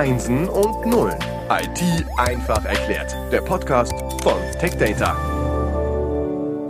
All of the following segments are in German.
Einsen und Nullen. IT einfach erklärt. Der Podcast von TechData.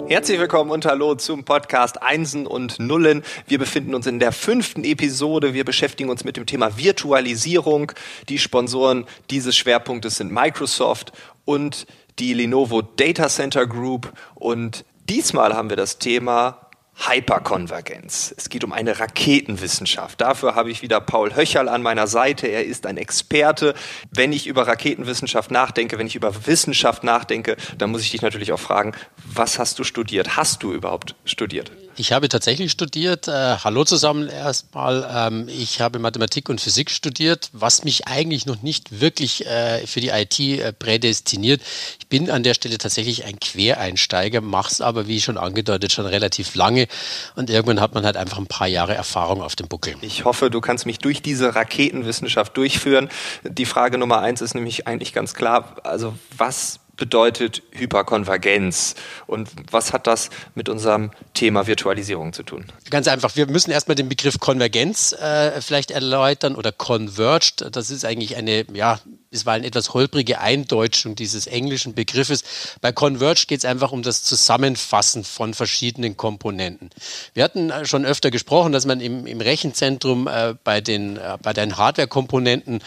Herzlich willkommen und hallo zum Podcast Einsen und Nullen. Wir befinden uns in der fünften Episode. Wir beschäftigen uns mit dem Thema Virtualisierung. Die Sponsoren dieses Schwerpunktes sind Microsoft und die Lenovo Data Center Group. Und diesmal haben wir das Thema Hyperkonvergenz. Es geht um eine Raketenwissenschaft. Dafür habe ich wieder Paul Höcherl an meiner Seite. Er ist ein Experte. Wenn ich über Raketenwissenschaft nachdenke, wenn ich über Wissenschaft nachdenke, dann muss ich dich natürlich auch fragen, was hast du studiert? Hast du überhaupt studiert? Ich habe tatsächlich studiert. Äh, hallo zusammen erstmal. Ähm, ich habe Mathematik und Physik studiert, was mich eigentlich noch nicht wirklich äh, für die IT äh, prädestiniert. Ich bin an der Stelle tatsächlich ein Quereinsteiger, mache es aber, wie schon angedeutet, schon relativ lange. Und irgendwann hat man halt einfach ein paar Jahre Erfahrung auf dem Buckel. Ich hoffe, du kannst mich durch diese Raketenwissenschaft durchführen. Die Frage Nummer eins ist nämlich eigentlich ganz klar. Also was bedeutet Hyperkonvergenz und was hat das mit unserem Thema Virtualisierung zu tun? Ganz einfach, wir müssen erstmal den Begriff Konvergenz äh, vielleicht erläutern oder Converged. Das ist eigentlich eine ja, bisweilen etwas holprige Eindeutschung dieses englischen Begriffes. Bei Converge geht es einfach um das Zusammenfassen von verschiedenen Komponenten. Wir hatten äh, schon öfter gesprochen, dass man im, im Rechenzentrum äh, bei den, äh, den Hardware-Komponenten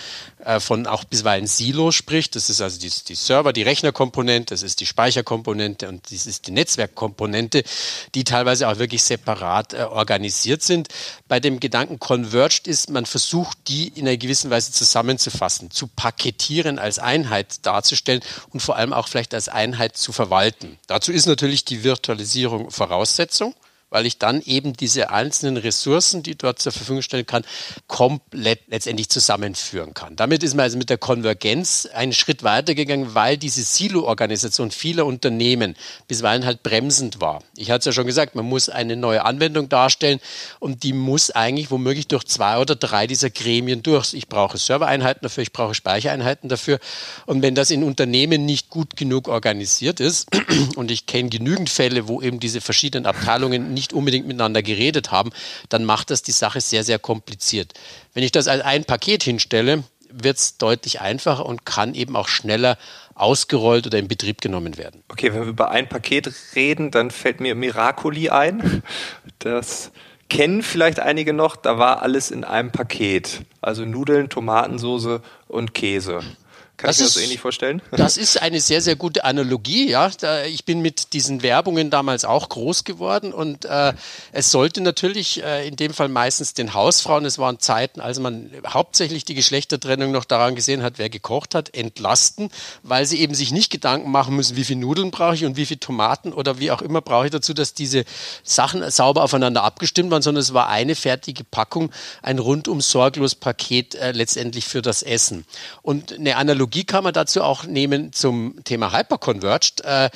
äh, von auch bisweilen Silos spricht. Das ist also die, die Server, die Rechnerkomponente, das ist die Speicherkomponente und das ist die Netzwerkkomponente, die teilweise auch wirklich separat äh, organisiert sind. Bei dem Gedanken Converged ist, man versucht, die in einer gewissen Weise zusammenzufassen, zu paketieren Paketieren als Einheit darzustellen und vor allem auch vielleicht als Einheit zu verwalten. Dazu ist natürlich die Virtualisierung Voraussetzung weil ich dann eben diese einzelnen Ressourcen, die dort zur Verfügung stellen kann, komplett letztendlich zusammenführen kann. Damit ist man also mit der Konvergenz einen Schritt weitergegangen, weil diese Silo-Organisation vieler Unternehmen bisweilen halt bremsend war. Ich hatte es ja schon gesagt, man muss eine neue Anwendung darstellen und die muss eigentlich womöglich durch zwei oder drei dieser Gremien durch. Ich brauche Servereinheiten dafür, ich brauche Speichereinheiten dafür. Und wenn das in Unternehmen nicht gut genug organisiert ist, und ich kenne genügend Fälle, wo eben diese verschiedenen Abteilungen nicht nicht unbedingt miteinander geredet haben, dann macht das die Sache sehr, sehr kompliziert. Wenn ich das als ein Paket hinstelle, wird es deutlich einfacher und kann eben auch schneller ausgerollt oder in Betrieb genommen werden. Okay, wenn wir über ein Paket reden, dann fällt mir Miracoli ein. Das kennen vielleicht einige noch, da war alles in einem Paket. Also Nudeln, Tomatensoße und Käse. Kann das ich mir das so ähnlich vorstellen? Das ist eine sehr, sehr gute Analogie. Ja, ich bin mit diesen Werbungen damals auch groß geworden und äh, es sollte natürlich äh, in dem Fall meistens den Hausfrauen, es waren Zeiten, als man hauptsächlich die Geschlechtertrennung noch daran gesehen hat, wer gekocht hat, entlasten, weil sie eben sich nicht Gedanken machen müssen, wie viel Nudeln brauche ich und wie viel Tomaten oder wie auch immer brauche ich dazu, dass diese Sachen sauber aufeinander abgestimmt waren, sondern es war eine fertige Packung, ein rundum sorglos Paket äh, letztendlich für das Essen. Und eine Analogie Analogie kann man dazu auch nehmen zum Thema Hyperconverged. Äh,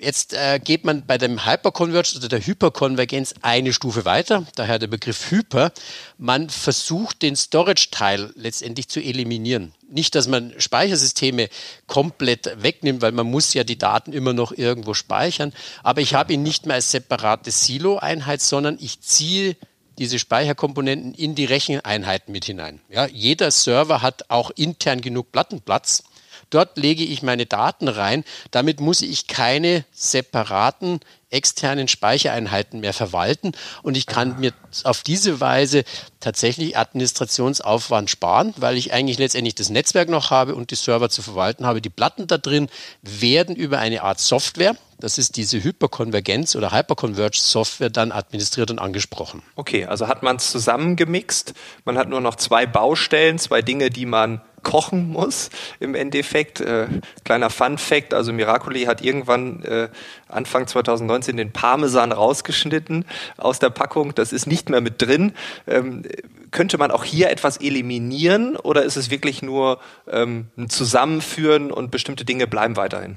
Jetzt äh, geht man bei dem Hyperconverged oder der Hyperkonvergenz eine Stufe weiter, daher der Begriff Hyper. Man versucht den Storage-Teil letztendlich zu eliminieren. Nicht, dass man Speichersysteme komplett wegnimmt, weil man muss ja die Daten immer noch irgendwo speichern, aber ich habe ihn nicht mehr als separate Silo-Einheit, sondern ich ziehe diese Speicherkomponenten in die Recheneinheiten mit hinein. Ja, jeder Server hat auch intern genug Plattenplatz. Dort lege ich meine Daten rein. Damit muss ich keine separaten externen Speichereinheiten mehr verwalten und ich kann mir auf diese Weise tatsächlich Administrationsaufwand sparen, weil ich eigentlich letztendlich das Netzwerk noch habe und die Server zu verwalten habe. Die Platten da drin werden über eine Art Software, das ist diese Hyperkonvergenz oder Hyperconverged Software dann administriert und angesprochen. Okay, also hat man es zusammengemixt. Man hat nur noch zwei Baustellen, zwei Dinge, die man kochen muss im Endeffekt. Äh, kleiner Fun Fact, also Miracoli hat irgendwann äh, Anfang 2019 den Parmesan rausgeschnitten aus der Packung. Das ist nicht mehr mit drin. Ähm, könnte man auch hier etwas eliminieren oder ist es wirklich nur ähm, ein Zusammenführen und bestimmte Dinge bleiben weiterhin?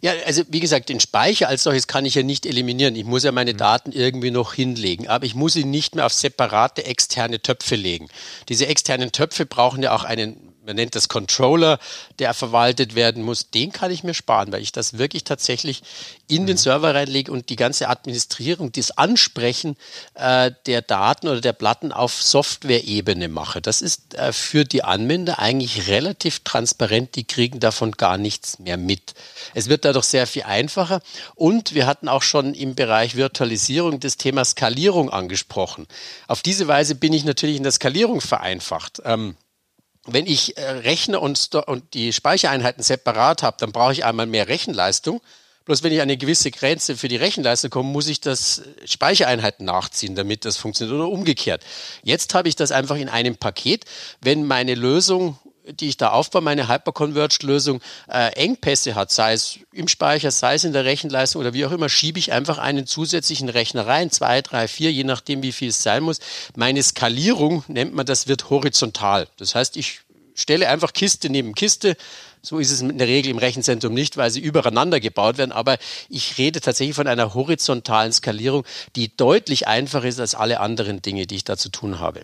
Ja, also wie gesagt, den Speicher als solches kann ich ja nicht eliminieren. Ich muss ja meine mhm. Daten irgendwie noch hinlegen, aber ich muss sie nicht mehr auf separate externe Töpfe legen. Diese externen Töpfe brauchen ja auch einen man nennt das Controller, der verwaltet werden muss, den kann ich mir sparen, weil ich das wirklich tatsächlich in den mhm. Server reinlege und die ganze Administrierung, das Ansprechen äh, der Daten oder der Platten auf Software-Ebene mache. Das ist äh, für die Anwender eigentlich relativ transparent, die kriegen davon gar nichts mehr mit. Es wird dadurch sehr viel einfacher und wir hatten auch schon im Bereich Virtualisierung das Thema Skalierung angesprochen. Auf diese Weise bin ich natürlich in der Skalierung vereinfacht. Ähm, wenn ich äh, Rechner und, und die Speichereinheiten separat habe, dann brauche ich einmal mehr Rechenleistung. Bloß wenn ich an eine gewisse Grenze für die Rechenleistung komme, muss ich das Speichereinheiten nachziehen, damit das funktioniert oder umgekehrt. Jetzt habe ich das einfach in einem Paket. Wenn meine Lösung die ich da aufbaue, meine Hyperconverged-Lösung, äh, Engpässe hat, sei es im Speicher, sei es in der Rechenleistung oder wie auch immer, schiebe ich einfach einen zusätzlichen Rechner rein, zwei, drei, vier, je nachdem, wie viel es sein muss. Meine Skalierung, nennt man das, wird horizontal. Das heißt, ich stelle einfach Kiste neben Kiste. So ist es in der Regel im Rechenzentrum nicht, weil sie übereinander gebaut werden. Aber ich rede tatsächlich von einer horizontalen Skalierung, die deutlich einfacher ist als alle anderen Dinge, die ich da zu tun habe.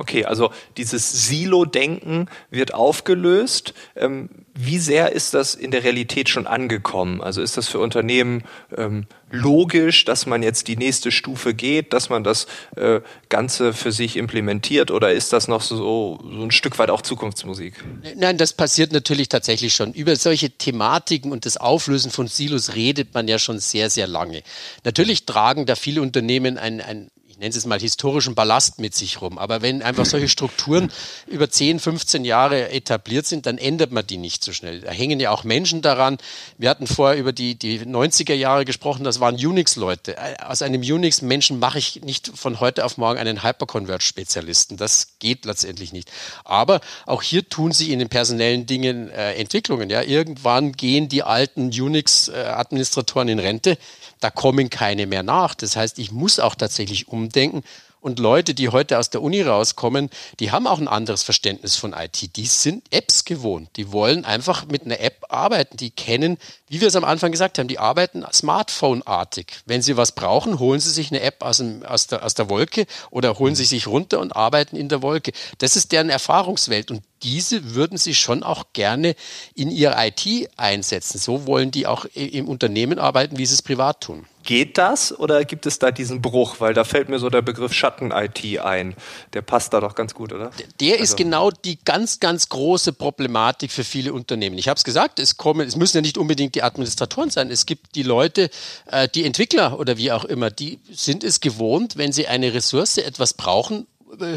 Okay, also dieses Silo-Denken wird aufgelöst. Ähm, wie sehr ist das in der Realität schon angekommen? Also ist das für Unternehmen ähm, logisch, dass man jetzt die nächste Stufe geht, dass man das äh, Ganze für sich implementiert oder ist das noch so, so ein Stück weit auch Zukunftsmusik? Nein, das passiert natürlich tatsächlich schon. Über solche Thematiken und das Auflösen von Silos redet man ja schon sehr, sehr lange. Natürlich tragen da viele Unternehmen ein, ein nenne es mal historischen Ballast mit sich rum. Aber wenn einfach solche Strukturen über 10, 15 Jahre etabliert sind, dann ändert man die nicht so schnell. Da hängen ja auch Menschen daran. Wir hatten vorher über die, die 90er Jahre gesprochen, das waren Unix-Leute. Aus einem Unix-Menschen mache ich nicht von heute auf morgen einen Hyperconverge-Spezialisten. Das geht letztendlich nicht. Aber auch hier tun sich in den personellen Dingen äh, Entwicklungen. Ja, irgendwann gehen die alten Unix-Administratoren in Rente da kommen keine mehr nach. Das heißt, ich muss auch tatsächlich umdenken. Und Leute, die heute aus der Uni rauskommen, die haben auch ein anderes Verständnis von IT. Die sind Apps gewohnt. Die wollen einfach mit einer App arbeiten. Die kennen, wie wir es am Anfang gesagt haben, die arbeiten Smartphone-artig. Wenn sie was brauchen, holen sie sich eine App aus, dem, aus, der, aus der Wolke oder holen sie sich runter und arbeiten in der Wolke. Das ist deren Erfahrungswelt. Und diese würden sie schon auch gerne in ihre IT einsetzen. So wollen die auch im Unternehmen arbeiten, wie sie es privat tun. Geht das oder gibt es da diesen Bruch? Weil da fällt mir so der Begriff Schatten-IT ein. Der passt da doch ganz gut, oder? Der also. ist genau die ganz, ganz große Problematik für viele Unternehmen. Ich habe es gesagt, es kommen, es müssen ja nicht unbedingt die Administratoren sein. Es gibt die Leute, äh, die Entwickler oder wie auch immer, die sind es gewohnt, wenn sie eine Ressource etwas brauchen,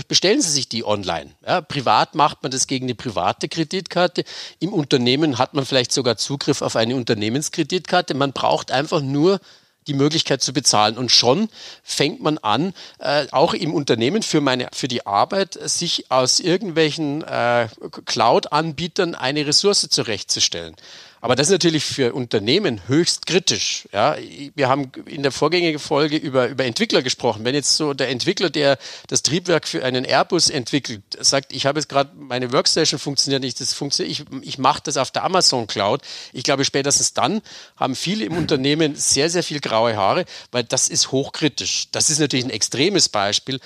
bestellen Sie sich die online. Ja, privat macht man das gegen eine private Kreditkarte. Im Unternehmen hat man vielleicht sogar Zugriff auf eine Unternehmenskreditkarte. Man braucht einfach nur die Möglichkeit zu bezahlen. Und schon fängt man an, äh, auch im Unternehmen für, meine, für die Arbeit, sich aus irgendwelchen äh, Cloud-Anbietern eine Ressource zurechtzustellen. Aber das ist natürlich für Unternehmen höchst kritisch. Ja, wir haben in der vorgängigen Folge über, über Entwickler gesprochen. Wenn jetzt so der Entwickler, der das Triebwerk für einen Airbus entwickelt, sagt, ich habe jetzt gerade meine Workstation funktioniert nicht, das funktioniert, ich, ich mache das auf der Amazon Cloud. Ich glaube, spätestens dann haben viele im Unternehmen sehr, sehr viel graue Haare, weil das ist hochkritisch. Das ist natürlich ein extremes Beispiel,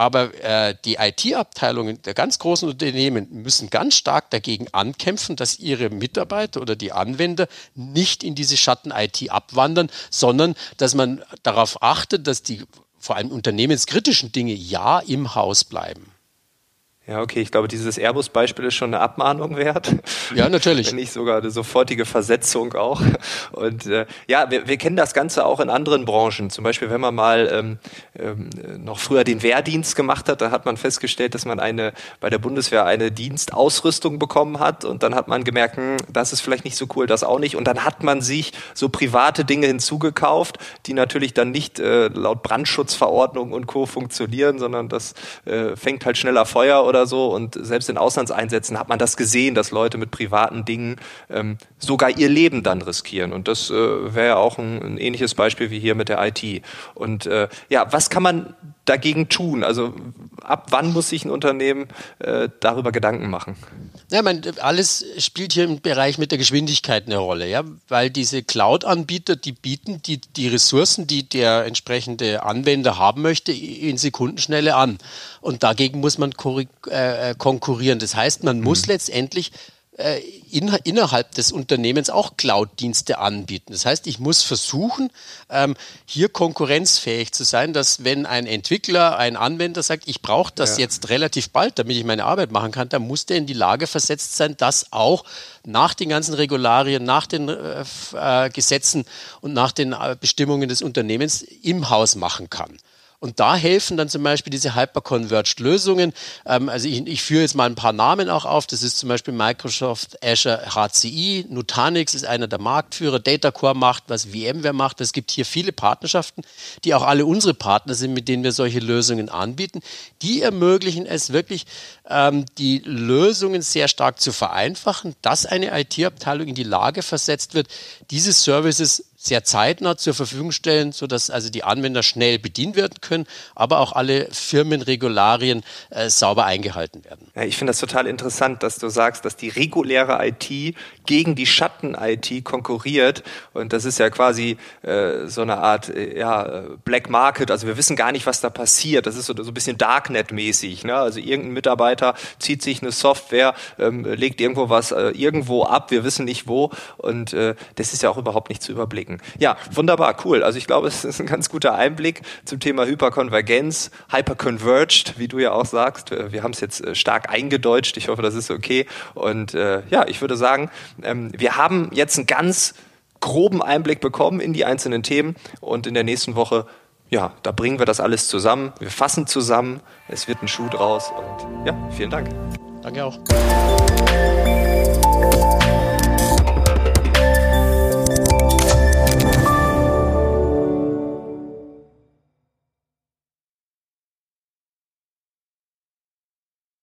aber äh, die IT-Abteilungen der ganz großen Unternehmen müssen ganz stark dagegen ankämpfen, dass ihre Mitarbeiter oder die Anwender nicht in diese Schatten-IT abwandern, sondern dass man darauf achtet, dass die vor allem unternehmenskritischen Dinge ja im Haus bleiben. Ja, okay, ich glaube, dieses Airbus-Beispiel ist schon eine Abmahnung wert. Ja, natürlich. Wenn nicht sogar eine sofortige Versetzung auch. Und äh, ja, wir, wir kennen das Ganze auch in anderen Branchen. Zum Beispiel, wenn man mal ähm, ähm, noch früher den Wehrdienst gemacht hat, da hat man festgestellt, dass man eine bei der Bundeswehr eine Dienstausrüstung bekommen hat und dann hat man gemerkt, hm, das ist vielleicht nicht so cool, das auch nicht. Und dann hat man sich so private Dinge hinzugekauft, die natürlich dann nicht äh, laut Brandschutzverordnung und Co. funktionieren, sondern das äh, fängt halt schneller Feuer oder oder so. Und selbst in Auslandseinsätzen hat man das gesehen, dass Leute mit privaten Dingen ähm, sogar ihr Leben dann riskieren. Und das äh, wäre ja auch ein, ein, ähnliches Beispiel wie hier mit der IT. Und äh, ja, was kann man dagegen tun? Also ab wann muss sich ein Unternehmen äh, darüber Gedanken machen? Ja, man, alles spielt hier im Bereich mit der Geschwindigkeit eine Rolle, ja, weil diese Cloud-Anbieter, die bieten die, die Ressourcen, die der entsprechende Anwender haben möchte, in Sekundenschnelle an. Und dagegen muss man äh, konkurrieren. Das heißt, man muss mhm. letztendlich äh, in, innerhalb des Unternehmens auch Cloud-Dienste anbieten. Das heißt, ich muss versuchen, ähm, hier konkurrenzfähig zu sein, dass wenn ein Entwickler, ein Anwender sagt, ich brauche das ja. jetzt relativ bald, damit ich meine Arbeit machen kann, dann muss der in die Lage versetzt sein, das auch nach den ganzen Regularien, nach den äh, äh Gesetzen und nach den äh, Bestimmungen des Unternehmens im Haus machen kann. Und da helfen dann zum Beispiel diese Hyper-Converged-Lösungen. Ähm, also ich, ich führe jetzt mal ein paar Namen auch auf. Das ist zum Beispiel Microsoft Azure HCI. Nutanix ist einer der Marktführer. Datacore macht, was VMware macht. Es gibt hier viele Partnerschaften, die auch alle unsere Partner sind, mit denen wir solche Lösungen anbieten. Die ermöglichen es wirklich, ähm, die Lösungen sehr stark zu vereinfachen, dass eine IT-Abteilung in die Lage versetzt wird, diese Services sehr zeitnah zur Verfügung stellen, sodass also die Anwender schnell bedient werden können, aber auch alle Firmenregularien äh, sauber eingehalten werden. Ja, ich finde das total interessant, dass du sagst, dass die reguläre IT gegen die Schatten-IT konkurriert. Und das ist ja quasi äh, so eine Art äh, ja, Black Market. Also wir wissen gar nicht, was da passiert. Das ist so, so ein bisschen Darknet-mäßig. Ne? Also irgendein Mitarbeiter zieht sich eine Software, ähm, legt irgendwo was äh, irgendwo ab, wir wissen nicht wo. Und äh, das ist ja auch überhaupt nicht zu überblicken blicken. Ja, wunderbar, cool. Also ich glaube, es ist ein ganz guter Einblick zum Thema Hyperkonvergenz, Hyperconverged, wie du ja auch sagst. Wir haben es jetzt äh, stark eingedeutscht. Ich hoffe, das ist okay. Und äh, ja, ich würde sagen, ähm, wir haben jetzt einen ganz groben Einblick bekommen in die einzelnen Themen und in der nächsten Woche ja, da bringen wir das alles zusammen. Wir fassen zusammen. Es wird ein Schuh draus. Und ja, vielen Dank. Danke auch.